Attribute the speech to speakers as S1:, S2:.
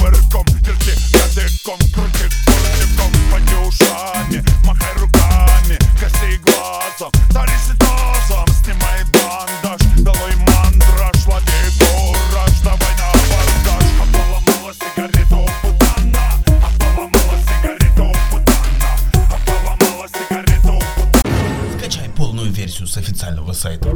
S1: кувырком Держи языком, крути кортиком Поди ушами, махай руками Косей глазом, дарись тазом Снимай бандаж, долой мандраж Лови кураж, давай на абордаж. А поломала сигарету путана. А поломала сигарету путана. А поломала сигарету путана.
S2: Скачай полную версию с официального сайта.